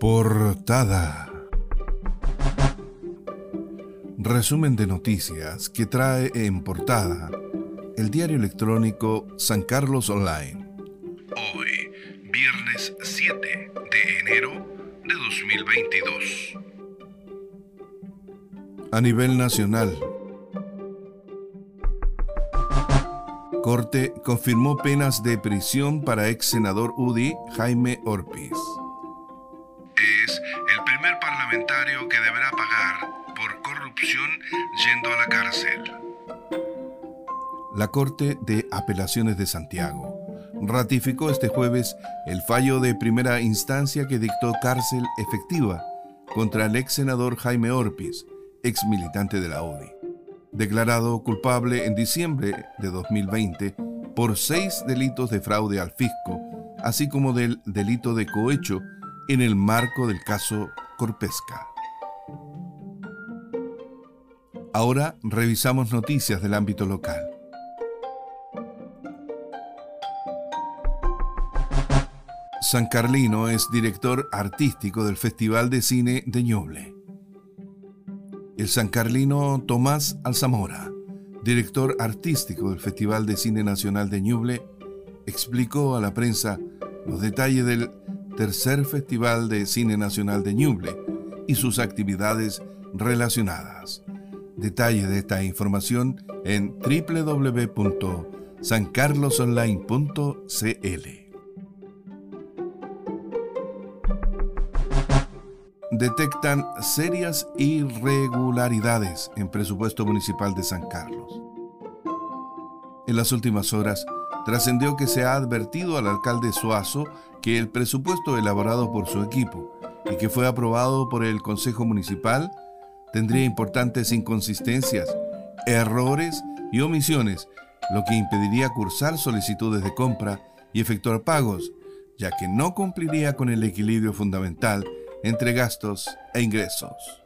Portada. Resumen de noticias que trae en portada el diario electrónico San Carlos Online. Hoy, viernes 7 de enero de 2022. A nivel nacional, Corte confirmó penas de prisión para ex senador UDI Jaime Orpiz. Que deberá pagar por corrupción yendo a la cárcel. La Corte de Apelaciones de Santiago ratificó este jueves el fallo de primera instancia que dictó cárcel efectiva contra el ex senador Jaime Orpiz, ex militante de la UDI declarado culpable en diciembre de 2020 por seis delitos de fraude al fisco, así como del delito de cohecho en el marco del caso Corpesca. Ahora revisamos noticias del ámbito local. San Carlino es director artístico del Festival de Cine de Ñuble. El sancarlino Tomás Alzamora, director artístico del Festival de Cine Nacional de Ñuble, explicó a la prensa los detalles del tercer Festival de Cine Nacional de Ñuble y sus actividades relacionadas. Detalles de esta información en www.sancarlosonline.cl. detectan serias irregularidades en presupuesto municipal de San Carlos. En las últimas horas, trascendió que se ha advertido al alcalde Suazo que el presupuesto elaborado por su equipo y que fue aprobado por el Consejo Municipal tendría importantes inconsistencias, errores y omisiones, lo que impediría cursar solicitudes de compra y efectuar pagos, ya que no cumpliría con el equilibrio fundamental entre gastos e ingresos.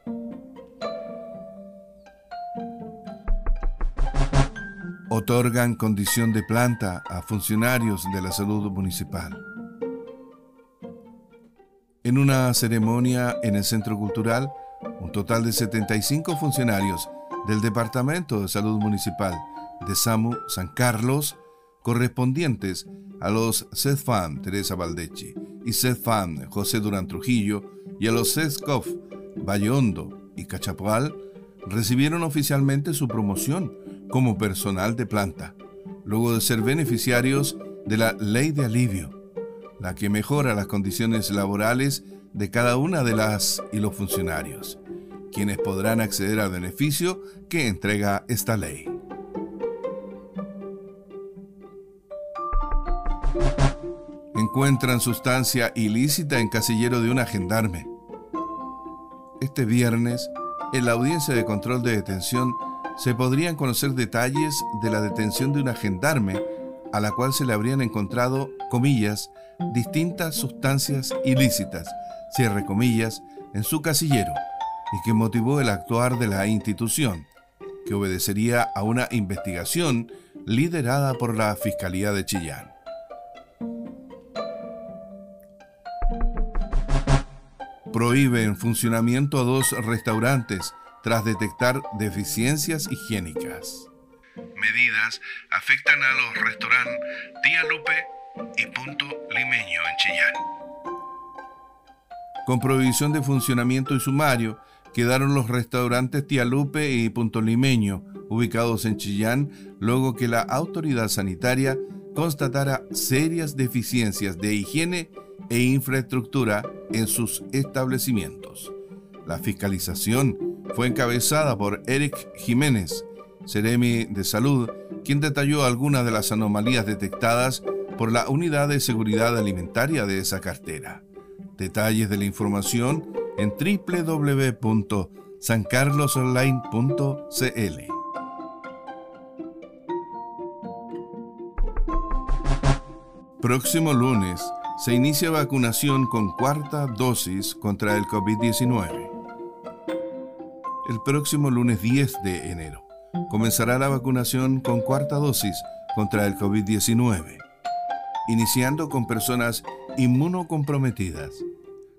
Otorgan condición de planta a funcionarios de la salud municipal. En una ceremonia en el Centro Cultural, un total de 75 funcionarios del Departamento de Salud Municipal de SAMU San Carlos, correspondientes a los CEDFAM Teresa Valdechi y CEDFAM José Durán Trujillo, y a los CESCOF Valle Hondo y Cachapoal recibieron oficialmente su promoción como personal de planta, luego de ser beneficiarios de la Ley de Alivio, la que mejora las condiciones laborales de cada una de las y los funcionarios, quienes podrán acceder al beneficio que entrega esta ley. encuentran sustancia ilícita en casillero de un gendarme. Este viernes, en la audiencia de control de detención, se podrían conocer detalles de la detención de una gendarme a la cual se le habrían encontrado, comillas, distintas sustancias ilícitas, cierre comillas, en su casillero, y que motivó el actuar de la institución, que obedecería a una investigación liderada por la Fiscalía de Chillán. prohíbe en funcionamiento a dos restaurantes tras detectar deficiencias higiénicas. Medidas afectan a los restaurantes Tía Lupe y Punto Limeño en Chillán. Con prohibición de funcionamiento y sumario, quedaron los restaurantes Tía Lupe y Punto Limeño, ubicados en Chillán, luego que la autoridad sanitaria constatara serias deficiencias de higiene e infraestructura en sus establecimientos. La fiscalización fue encabezada por Eric Jiménez, Ceremi de Salud, quien detalló algunas de las anomalías detectadas por la Unidad de Seguridad Alimentaria de esa cartera. Detalles de la información en www.sancarlosonline.cl. Próximo lunes, se inicia vacunación con cuarta dosis contra el COVID-19. El próximo lunes 10 de enero comenzará la vacunación con cuarta dosis contra el COVID-19, iniciando con personas inmunocomprometidas,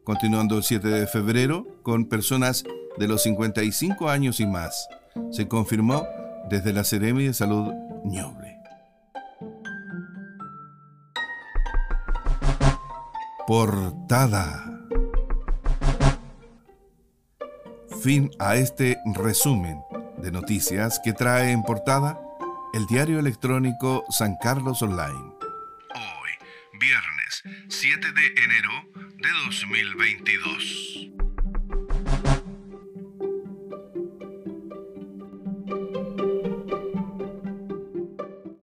continuando el 7 de febrero con personas de los 55 años y más. Se confirmó desde la Seremi de Salud Ñoble. Portada. Fin a este resumen de noticias que trae en portada el diario electrónico San Carlos Online. Hoy, viernes 7 de enero de 2022.